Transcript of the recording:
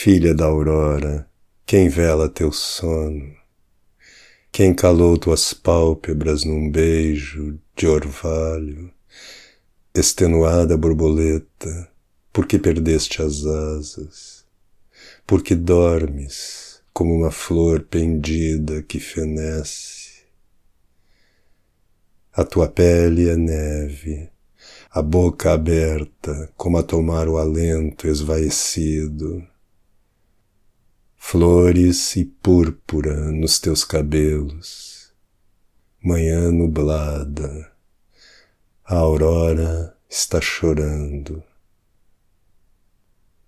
Filha da aurora, quem vela teu sono? Quem calou tuas pálpebras num beijo de orvalho? Extenuada borboleta, por que perdeste as asas? Por que dormes como uma flor pendida que fenece? A tua pele é neve, a boca aberta como a tomar o alento esvaecido flores e púrpura nos teus cabelos, manhã nublada, a aurora está chorando.